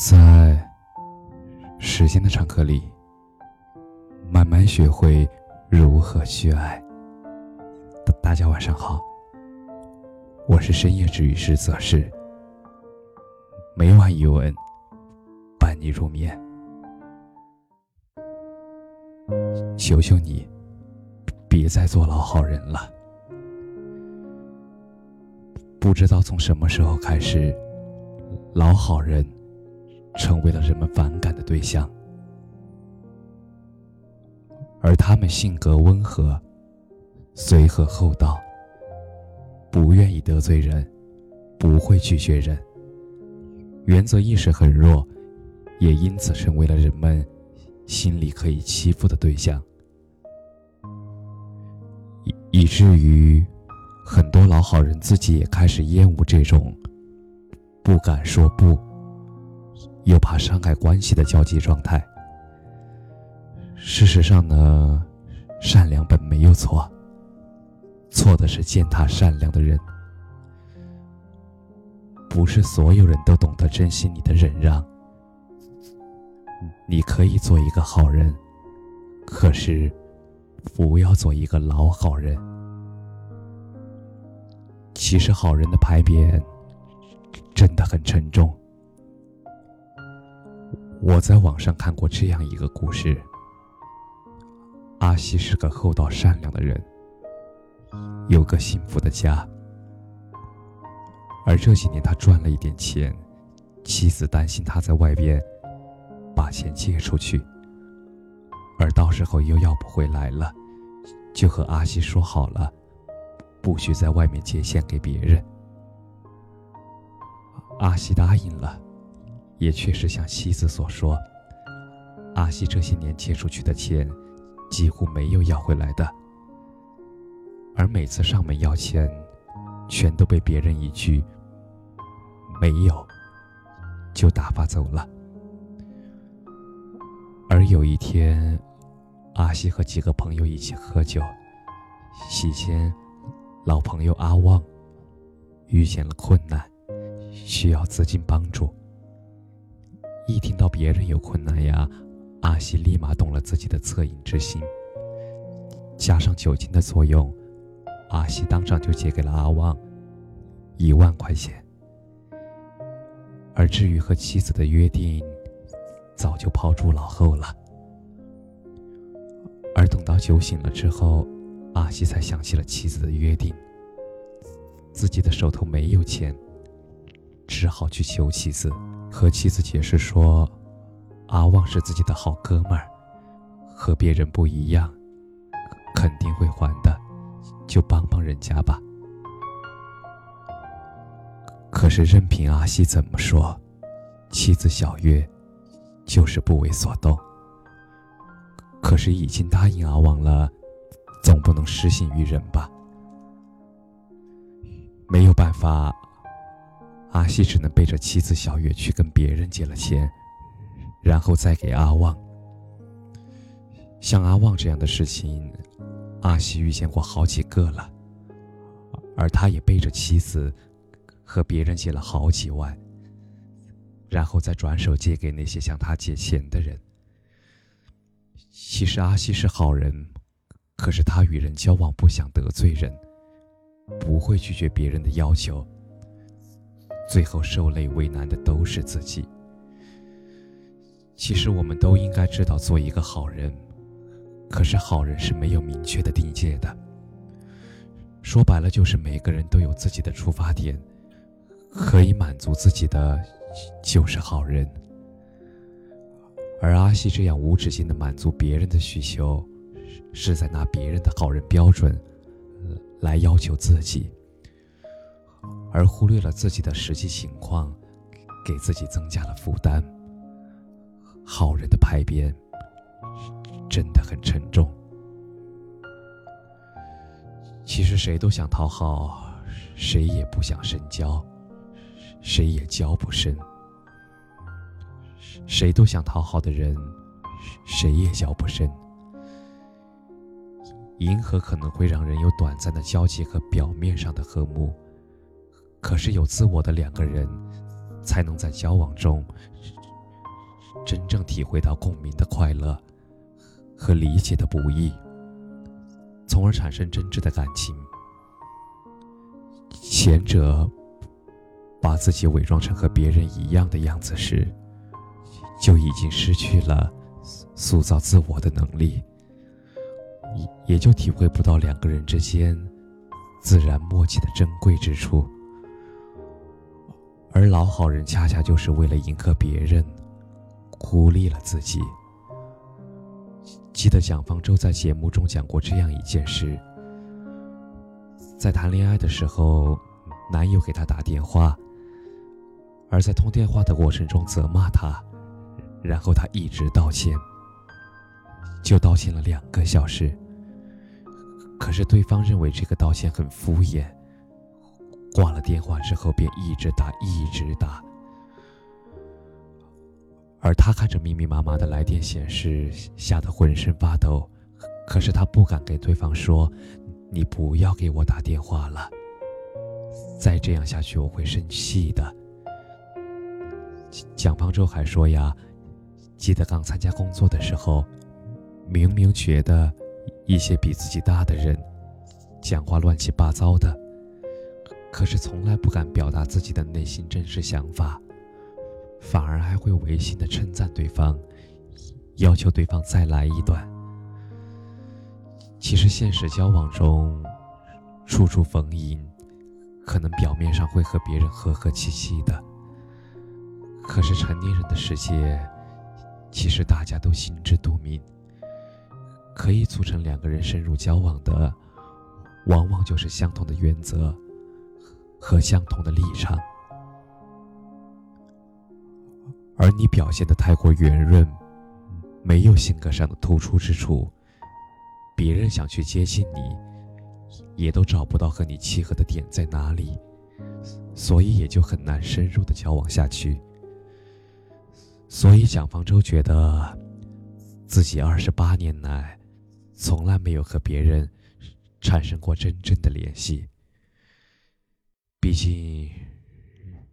在时间的长河里，慢慢学会如何去爱。大家晚上好，我是深夜治愈师泽是，每晚一文伴你入眠。求求你，别再做老好人了。不知道从什么时候开始，老好人。成为了人们反感的对象，而他们性格温和、随和厚道，不愿意得罪人，不会拒绝人，原则意识很弱，也因此成为了人们心里可以欺负的对象，以以至于很多老好人自己也开始厌恶这种不敢说不。又怕伤害关系的交际状态。事实上呢，善良本没有错，错的是践踏善良的人。不是所有人都懂得珍惜你的忍让。你可以做一个好人，可是不要做一个老好人。其实好人的牌匾真的很沉重。我在网上看过这样一个故事：阿西是个厚道善良的人，有个幸福的家。而这几年他赚了一点钱，妻子担心他在外边把钱借出去，而到时候又要不回来了，就和阿西说好了，不许在外面借钱给别人。阿西答应了。也确实像妻子所说，阿西这些年借出去的钱几乎没有要回来的，而每次上门要钱，全都被别人一句“没有”就打发走了。而有一天，阿西和几个朋友一起喝酒，席间，老朋友阿旺遇见了困难，需要资金帮助。一听到别人有困难呀，阿西立马动了自己的恻隐之心。加上酒精的作用，阿西当场就借给了阿旺一万块钱。而至于和妻子的约定，早就抛诸脑后了。而等到酒醒了之后，阿西才想起了妻子的约定，自己的手头没有钱，只好去求妻子。和妻子解释说：“阿旺是自己的好哥们儿，和别人不一样，肯定会还的，就帮帮人家吧。”可是任凭阿西怎么说，妻子小月就是不为所动。可是已经答应阿旺了，总不能失信于人吧？没有办法。阿西只能背着妻子小月去跟别人借了钱，然后再给阿旺。像阿旺这样的事情，阿西遇见过好几个了，而他也背着妻子和别人借了好几万，然后再转手借给那些向他借钱的人。其实阿西是好人，可是他与人交往不想得罪人，不会拒绝别人的要求。最后受累为难的都是自己。其实我们都应该知道做一个好人，可是好人是没有明确的定界的。说白了就是每个人都有自己的出发点，可以满足自己的就是好人。而阿西这样无止境的满足别人的需求，是在拿别人的好人标准来要求自己。而忽略了自己的实际情况，给自己增加了负担。好人的牌匾真的很沉重。其实谁都想讨好，谁也不想深交，谁也交不深。谁都想讨好的人，谁也交不深。迎合可能会让人有短暂的交集和表面上的和睦。可是有自我的两个人，才能在交往中真正体会到共鸣的快乐和理解的不易，从而产生真挚的感情。前者把自己伪装成和别人一样的样子时，就已经失去了塑造自我的能力，也也就体会不到两个人之间自然默契的珍贵之处。而老好人恰恰就是为了迎合别人，孤立了自己。记得蒋方舟在节目中讲过这样一件事：在谈恋爱的时候，男友给她打电话，而在通电话的过程中责骂她，然后她一直道歉，就道歉了两个小时。可是对方认为这个道歉很敷衍。挂了电话之后，便一直打，一直打。而他看着密密麻麻的来电显示，吓得浑身发抖。可是他不敢给对方说：“你不要给我打电话了。”再这样下去，我会生气的。蒋方舟还说呀：“记得刚参加工作的时候，明明觉得一些比自己大的人讲话乱七八糟的。”可是从来不敢表达自己的内心真实想法，反而还会违心的称赞对方，要求对方再来一段。其实现实交往中，处处逢迎，可能表面上会和别人和和气气的，可是成年人的世界，其实大家都心知肚明。可以促成两个人深入交往的，往往就是相同的原则。和相同的立场，而你表现的太过圆润，没有性格上的突出之处，别人想去接近你，也都找不到和你契合的点在哪里，所以也就很难深入的交往下去。所以蒋方舟觉得，自己二十八年来，从来没有和别人产生过真正的联系。毕竟，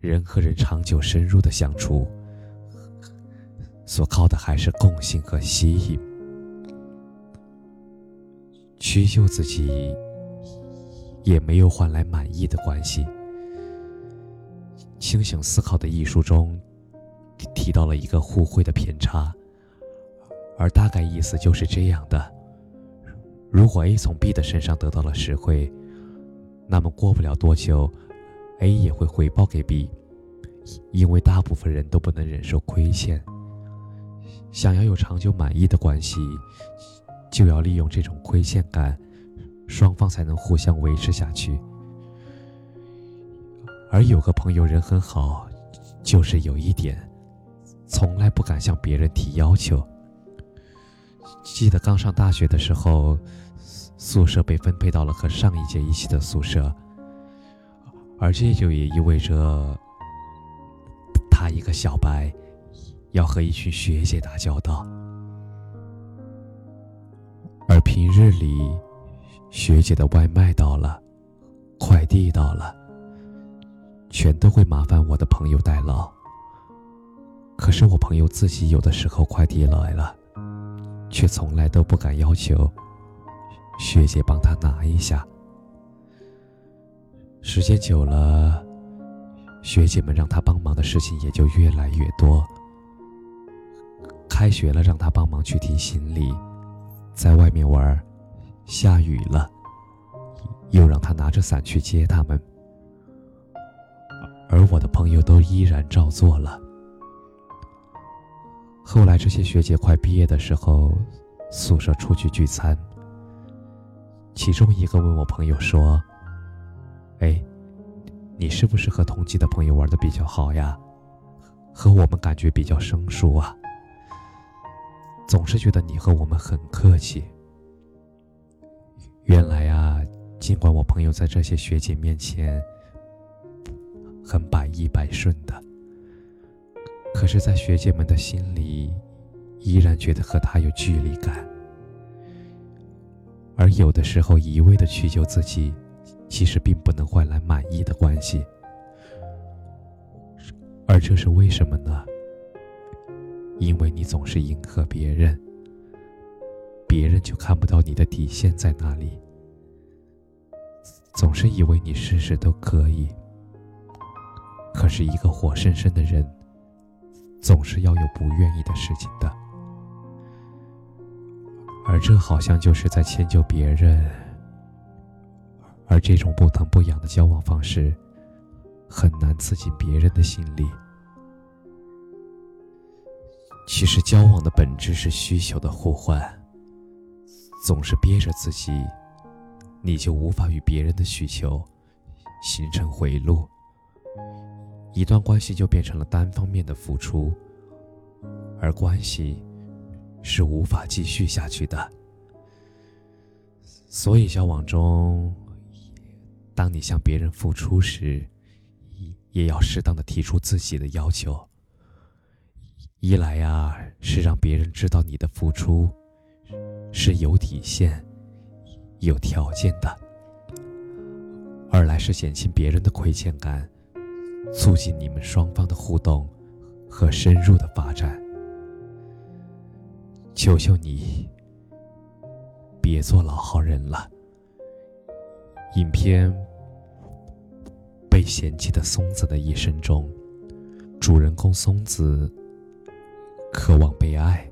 人和人长久深入的相处，所靠的还是共性和吸引。屈就自己，也没有换来满意的关系。清醒思考的艺术中，提到了一个互惠的偏差，而大概意思就是这样的：如果 A 从 B 的身上得到了实惠，那么过不了多久。A 也会回报给 B，因为大部分人都不能忍受亏欠。想要有长久满意的关系，就要利用这种亏欠感，双方才能互相维持下去。而有个朋友人很好，就是有一点，从来不敢向别人提要求。记得刚上大学的时候，宿舍被分配到了和上一届一起的宿舍。而这就也意味着，他一个小白，要和一群学姐打交道。而平日里，学姐的外卖到了，快递到了，全都会麻烦我的朋友代劳。可是我朋友自己有的时候快递来了，却从来都不敢要求学姐帮他拿一下。时间久了，学姐们让他帮忙的事情也就越来越多。开学了，让他帮忙去提行李；在外面玩，下雨了，又让他拿着伞去接他们。而我的朋友都依然照做了。后来，这些学姐快毕业的时候，宿舍出去聚餐，其中一个问我朋友说。哎，你是不是和同级的朋友玩的比较好呀？和我们感觉比较生疏啊？总是觉得你和我们很客气。原来啊，尽管我朋友在这些学姐面前很百依百顺的，可是，在学姐们的心里，依然觉得和他有距离感，而有的时候一味的屈就自己。其实并不能换来满意的关系，而这是为什么呢？因为你总是迎合别人，别人就看不到你的底线在哪里。总是以为你事事都可以，可是一个活生生的人，总是要有不愿意的事情的，而这好像就是在迁就别人，而这种不疼不痒的交往方式，很难刺激别人的心理。其实交往的本质是需求的互换，总是憋着自己，你就无法与别人的需求形成回路，一段关系就变成了单方面的付出，而关系是无法继续下去的。所以交往中，当你向别人付出时，也要适当的提出自己的要求。一来呀，是让别人知道你的付出是有底线、有条件的；二来是减轻别人的亏欠感，促进你们双方的互动和深入的发展。求求你，别做老好人了。影片《被嫌弃的松子的一生》中，主人公松子。渴望被爱，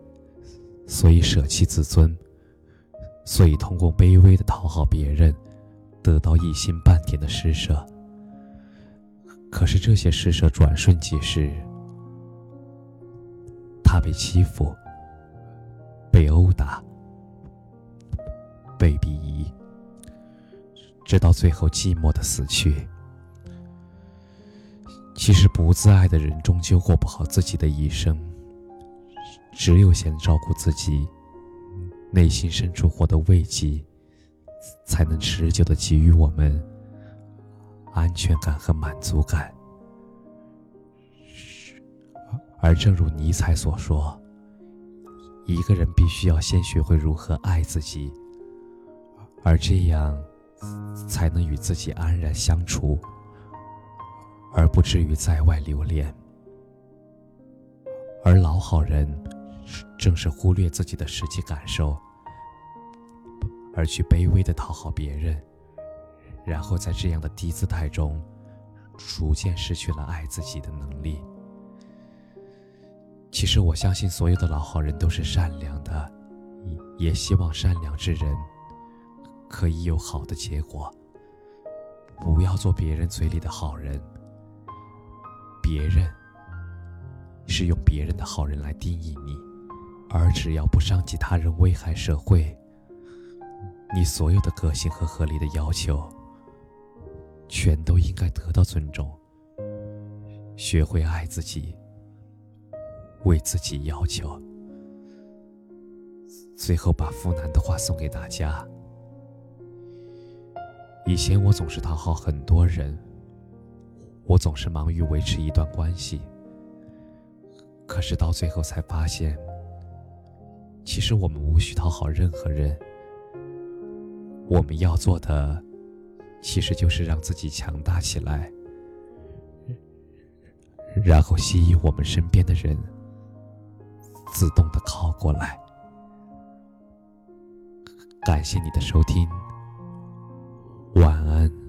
所以舍弃自尊，所以通过卑微的讨好别人，得到一星半点的施舍。可是这些施舍转瞬即逝，他被欺负，被殴打，被鄙夷，直到最后寂寞的死去。其实不自爱的人，终究过不好自己的一生。只有先照顾自己，内心深处获得慰藉，才能持久的给予我们安全感和满足感。而正如尼采所说，一个人必须要先学会如何爱自己，而这样才能与自己安然相处，而不至于在外流连。而老好人。正是忽略自己的实际感受，而去卑微的讨好别人，然后在这样的低姿态中，逐渐失去了爱自己的能力。其实我相信，所有的老好人都是善良的，也希望善良之人可以有好的结果。不要做别人嘴里的好人，别人是用别人的好人来定义你。而只要不伤及他人、危害社会，你所有的个性和合理的要求，全都应该得到尊重。学会爱自己，为自己要求。最后，把傅南的话送给大家：以前我总是讨好很多人，我总是忙于维持一段关系，可是到最后才发现。其实我们无需讨好任何人，我们要做的，其实就是让自己强大起来，然后吸引我们身边的人自动的靠过来。感谢你的收听，晚安。